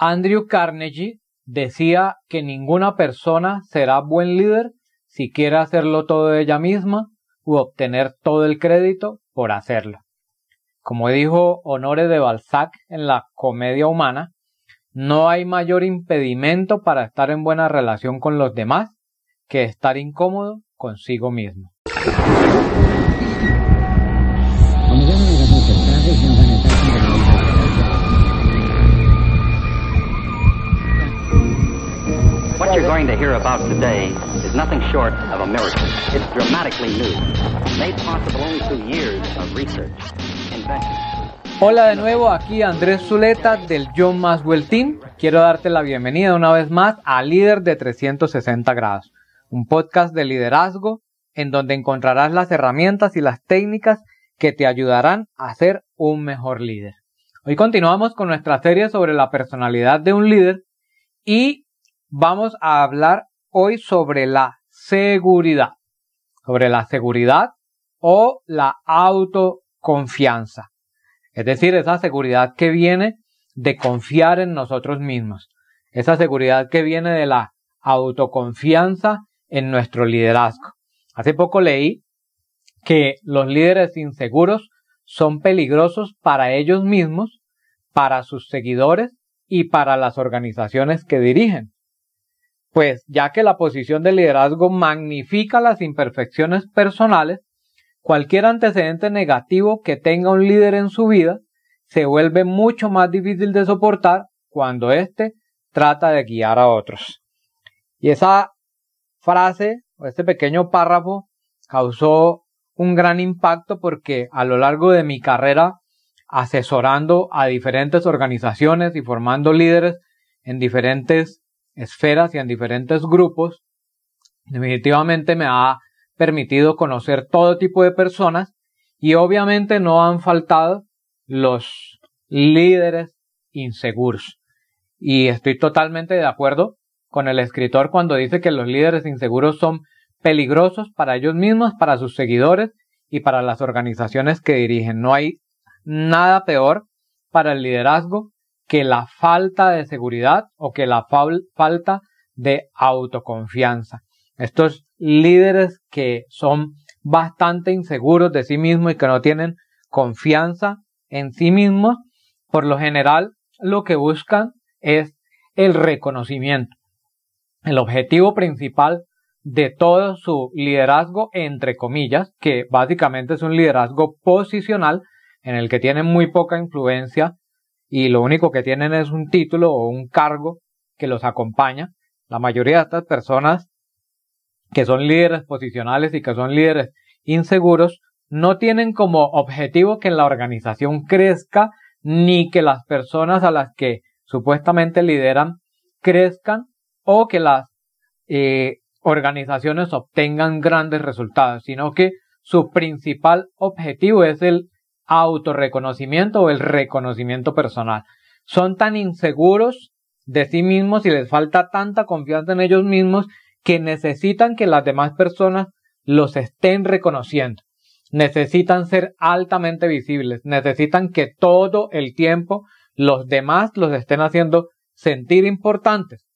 Andrew Carnegie decía que ninguna persona será buen líder si quiere hacerlo todo ella misma u obtener todo el crédito por hacerlo. Como dijo Honore de Balzac en la Comedia Humana, no hay mayor impedimento para estar en buena relación con los demás que estar incómodo consigo mismo. Hear about today is nothing short of a miracle. It's dramatically new, made possible only through years of research, invention. Hola de nuevo, aquí Andrés Zuleta del John Maswell Team. Quiero darte la bienvenida una vez más a Líder de 360 grados, un podcast de liderazgo en donde encontrarás las herramientas y las técnicas que te ayudarán a ser un mejor líder. Hoy continuamos con nuestra serie sobre la personalidad de un líder y vamos a hablar hoy sobre la seguridad, sobre la seguridad o la autoconfianza. Es decir, esa seguridad que viene de confiar en nosotros mismos, esa seguridad que viene de la autoconfianza en nuestro liderazgo. Hace poco leí que los líderes inseguros son peligrosos para ellos mismos, para sus seguidores y para las organizaciones que dirigen. Pues ya que la posición de liderazgo magnifica las imperfecciones personales, cualquier antecedente negativo que tenga un líder en su vida se vuelve mucho más difícil de soportar cuando éste trata de guiar a otros. Y esa frase o este pequeño párrafo causó un gran impacto porque a lo largo de mi carrera asesorando a diferentes organizaciones y formando líderes en diferentes esferas y en diferentes grupos, definitivamente me ha permitido conocer todo tipo de personas y obviamente no han faltado los líderes inseguros. Y estoy totalmente de acuerdo con el escritor cuando dice que los líderes inseguros son peligrosos para ellos mismos, para sus seguidores y para las organizaciones que dirigen. No hay nada peor para el liderazgo que la falta de seguridad o que la falta de autoconfianza. Estos líderes que son bastante inseguros de sí mismos y que no tienen confianza en sí mismos, por lo general lo que buscan es el reconocimiento. El objetivo principal de todo su liderazgo, entre comillas, que básicamente es un liderazgo posicional en el que tienen muy poca influencia y lo único que tienen es un título o un cargo que los acompaña. La mayoría de estas personas que son líderes posicionales y que son líderes inseguros no tienen como objetivo que la organización crezca ni que las personas a las que supuestamente lideran crezcan o que las eh, organizaciones obtengan grandes resultados, sino que su principal objetivo es el autorreconocimiento o el reconocimiento personal. Son tan inseguros de sí mismos y les falta tanta confianza en ellos mismos que necesitan que las demás personas los estén reconociendo. Necesitan ser altamente visibles. Necesitan que todo el tiempo los demás los estén haciendo sentir importantes.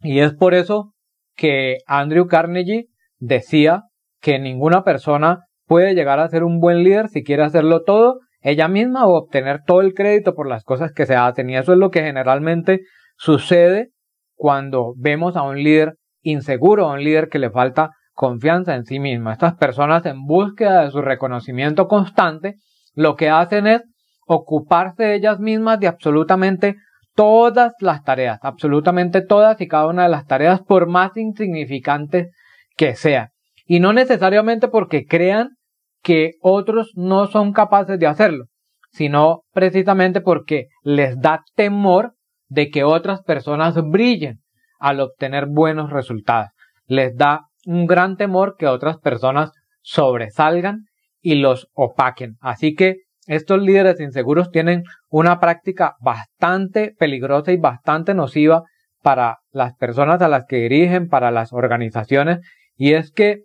Y es por eso que Andrew Carnegie decía que ninguna persona puede llegar a ser un buen líder si quiere hacerlo todo ella misma o obtener todo el crédito por las cosas que se hacen. Y eso es lo que generalmente sucede cuando vemos a un líder inseguro, a un líder que le falta confianza en sí mismo. Estas personas en búsqueda de su reconocimiento constante, lo que hacen es ocuparse ellas mismas de absolutamente todas las tareas, absolutamente todas y cada una de las tareas, por más insignificantes que sean. Y no necesariamente porque crean que otros no son capaces de hacerlo, sino precisamente porque les da temor de que otras personas brillen al obtener buenos resultados. Les da un gran temor que otras personas sobresalgan y los opaquen. Así que estos líderes inseguros tienen una práctica bastante peligrosa y bastante nociva para las personas a las que dirigen, para las organizaciones, y es que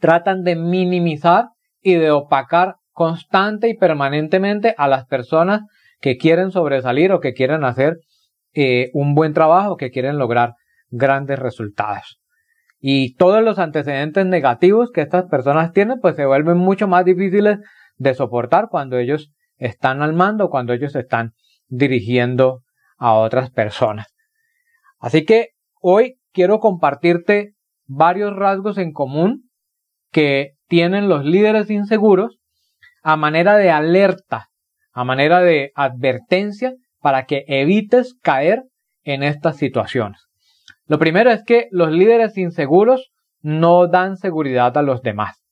tratan de minimizar y de opacar constante y permanentemente a las personas que quieren sobresalir o que quieren hacer eh, un buen trabajo, que quieren lograr grandes resultados. Y todos los antecedentes negativos que estas personas tienen, pues se vuelven mucho más difíciles de soportar cuando ellos están al mando, cuando ellos están dirigiendo a otras personas. Así que hoy quiero compartirte varios rasgos en común que tienen los líderes inseguros a manera de alerta, a manera de advertencia para que evites caer en estas situaciones. Lo primero es que los líderes inseguros no dan seguridad a los demás.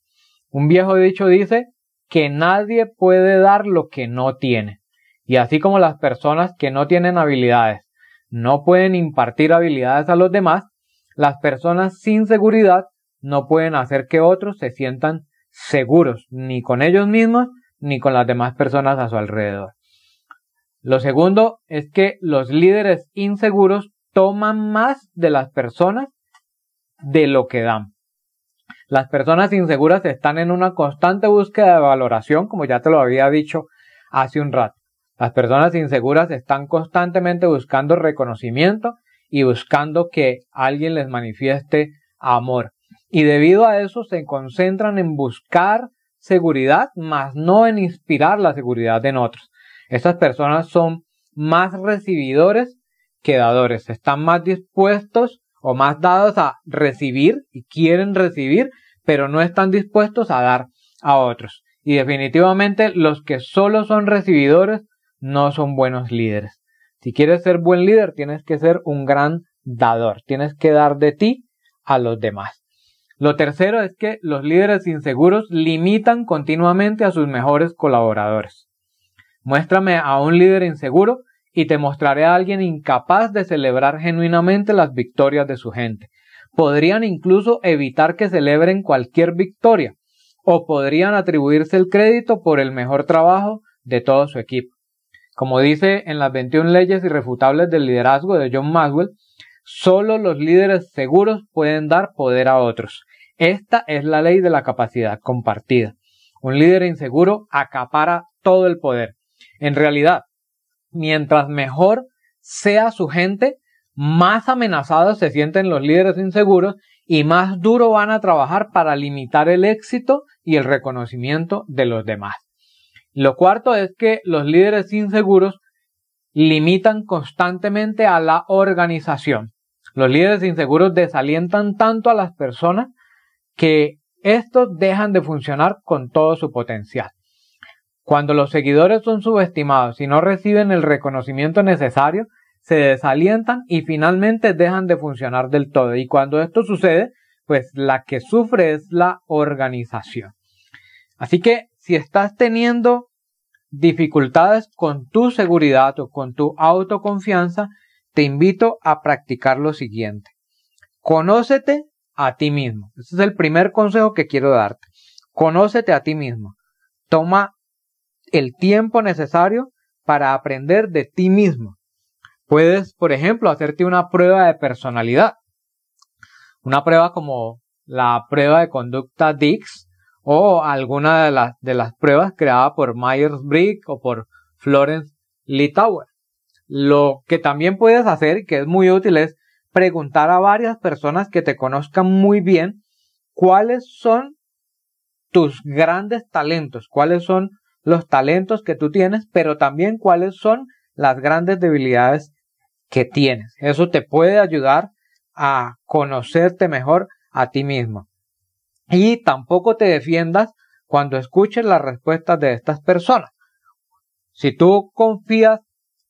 Un viejo dicho dice que nadie puede dar lo que no tiene. Y así como las personas que no tienen habilidades no pueden impartir habilidades a los demás, las personas sin seguridad no pueden hacer que otros se sientan seguros, ni con ellos mismos, ni con las demás personas a su alrededor. Lo segundo es que los líderes inseguros toman más de las personas de lo que dan. Las personas inseguras están en una constante búsqueda de valoración, como ya te lo había dicho hace un rato. Las personas inseguras están constantemente buscando reconocimiento y buscando que alguien les manifieste amor. Y debido a eso se concentran en buscar seguridad, más no en inspirar la seguridad en otros. Estas personas son más recibidores que dadores. Están más dispuestos o más dados a recibir y quieren recibir, pero no están dispuestos a dar a otros. Y definitivamente los que solo son recibidores no son buenos líderes. Si quieres ser buen líder, tienes que ser un gran dador. Tienes que dar de ti a los demás. Lo tercero es que los líderes inseguros limitan continuamente a sus mejores colaboradores. Muéstrame a un líder inseguro y te mostraré a alguien incapaz de celebrar genuinamente las victorias de su gente. Podrían incluso evitar que celebren cualquier victoria o podrían atribuirse el crédito por el mejor trabajo de todo su equipo. Como dice en las 21 leyes irrefutables del liderazgo de John Maxwell, solo los líderes seguros pueden dar poder a otros. Esta es la ley de la capacidad compartida. Un líder inseguro acapara todo el poder. En realidad, mientras mejor sea su gente, más amenazados se sienten los líderes inseguros y más duro van a trabajar para limitar el éxito y el reconocimiento de los demás. Lo cuarto es que los líderes inseguros limitan constantemente a la organización. Los líderes inseguros desalientan tanto a las personas que estos dejan de funcionar con todo su potencial. Cuando los seguidores son subestimados y no reciben el reconocimiento necesario, se desalientan y finalmente dejan de funcionar del todo. Y cuando esto sucede, pues la que sufre es la organización. Así que si estás teniendo dificultades con tu seguridad o con tu autoconfianza, te invito a practicar lo siguiente. Conócete a ti mismo. Ese es el primer consejo que quiero darte. Conócete a ti mismo. Toma el tiempo necesario para aprender de ti mismo. Puedes, por ejemplo, hacerte una prueba de personalidad. Una prueba como la prueba de conducta Dix, o alguna de las, de las pruebas creadas por Myers-Briggs o por Florence Litauer. Lo que también puedes hacer, que es muy útil, es preguntar a varias personas que te conozcan muy bien cuáles son tus grandes talentos, cuáles son los talentos que tú tienes, pero también cuáles son las grandes debilidades que tienes. Eso te puede ayudar a conocerte mejor a ti mismo. Y tampoco te defiendas cuando escuches las respuestas de estas personas. Si tú confías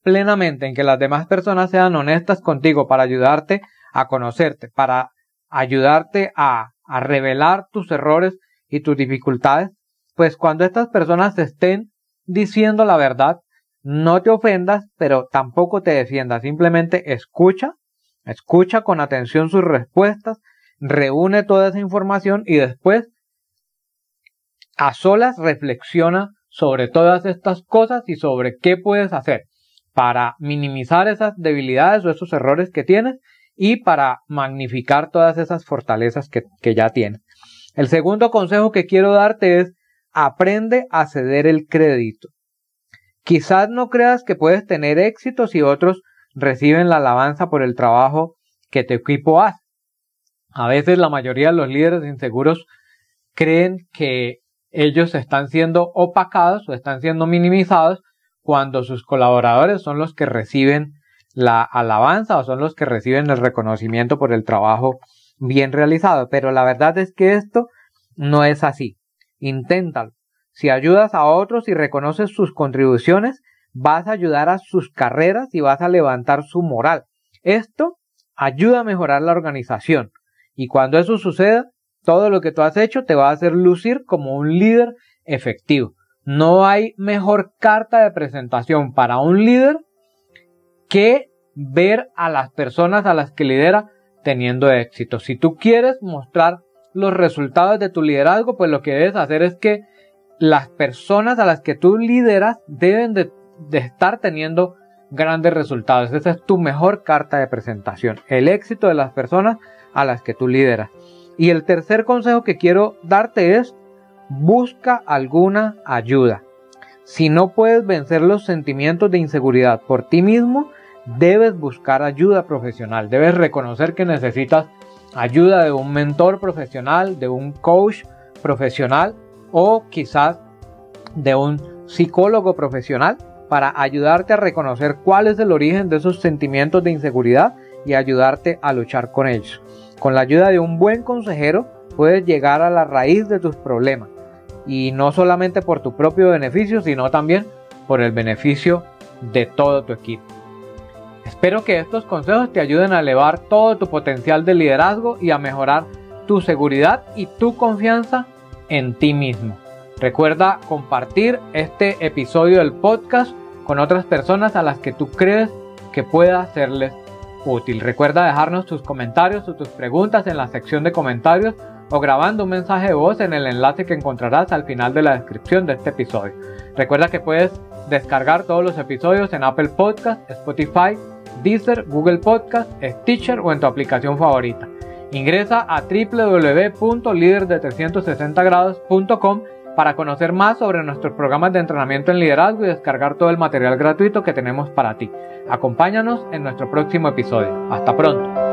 plenamente en que las demás personas sean honestas contigo para ayudarte a conocerte, para ayudarte a, revelar tus errores y tus dificultades, pues cuando estas personas estén diciendo la verdad, no te ofendas, pero tampoco te defiendas, simplemente escucha, escucha con atención sus respuestas reúne toda esa información y después a solas reflexiona sobre todas estas cosas y sobre qué puedes hacer para minimizar esas debilidades o esos errores que tienes y para magnificar todas esas fortalezas que, ya tienes. El segundo consejo que quiero darte es aprende a ceder el crédito. Quizás no creas que puedes tener éxito si otros reciben la alabanza por el trabajo que tu equipo hace. A veces la mayoría de los líderes inseguros creen que ellos están siendo opacados o están siendo minimizados cuando sus colaboradores son los que reciben la alabanza o son los que reciben el reconocimiento por el trabajo bien realizado. Pero la verdad es que esto no es así. Inténtalo. Si ayudas a otros y reconoces sus contribuciones, vas a ayudar a sus carreras y vas a levantar su moral. Esto ayuda a mejorar la organización. Y cuando eso suceda, todo lo que tú has hecho te va a hacer lucir como un líder efectivo. No hay mejor carta de presentación para un líder que ver a las personas a las que lidera teniendo éxito. Si tú quieres mostrar los resultados de tu liderazgo, pues lo que debes hacer es que las personas a las que tú lideras deben de, estar teniendo grandes resultados. Esa es tu mejor carta de presentación. El éxito de las personas a las que tú lideras. Y el tercer consejo que quiero darte es busca alguna ayuda. Si no puedes vencer los sentimientos de inseguridad por ti mismo, debes buscar ayuda profesional. Debes reconocer que necesitas ayuda de un mentor profesional, de un coach profesional o quizás de un psicólogo profesional para ayudarte a reconocer cuál es el origen de esos sentimientos de inseguridad y ayudarte a luchar con ellos. Con la ayuda de un buen consejero puedes llegar a la raíz de tus problemas y no solamente por tu propio beneficio, sino también por el beneficio de todo tu equipo. Espero que estos consejos te ayuden a elevar todo tu potencial de liderazgo y a mejorar tu seguridad y tu confianza en ti mismo. Recuerda compartir este episodio del podcast con otras personas a las que tú crees que pueda serles útil. Recuerda dejarnos tus comentarios o tus preguntas en la sección de comentarios o grabando un mensaje de voz en el enlace que encontrarás al final de la descripción de este episodio. Recuerda que puedes descargar todos los episodios en Apple Podcast, Spotify, Deezer, Google Podcast, Stitcher o en tu aplicación favorita. Ingresa a www.liderde360grados.com para conocer más sobre nuestros programas de entrenamiento en liderazgo y descargar todo el material gratuito que tenemos para ti. Acompáñanos en nuestro próximo episodio. Hasta pronto.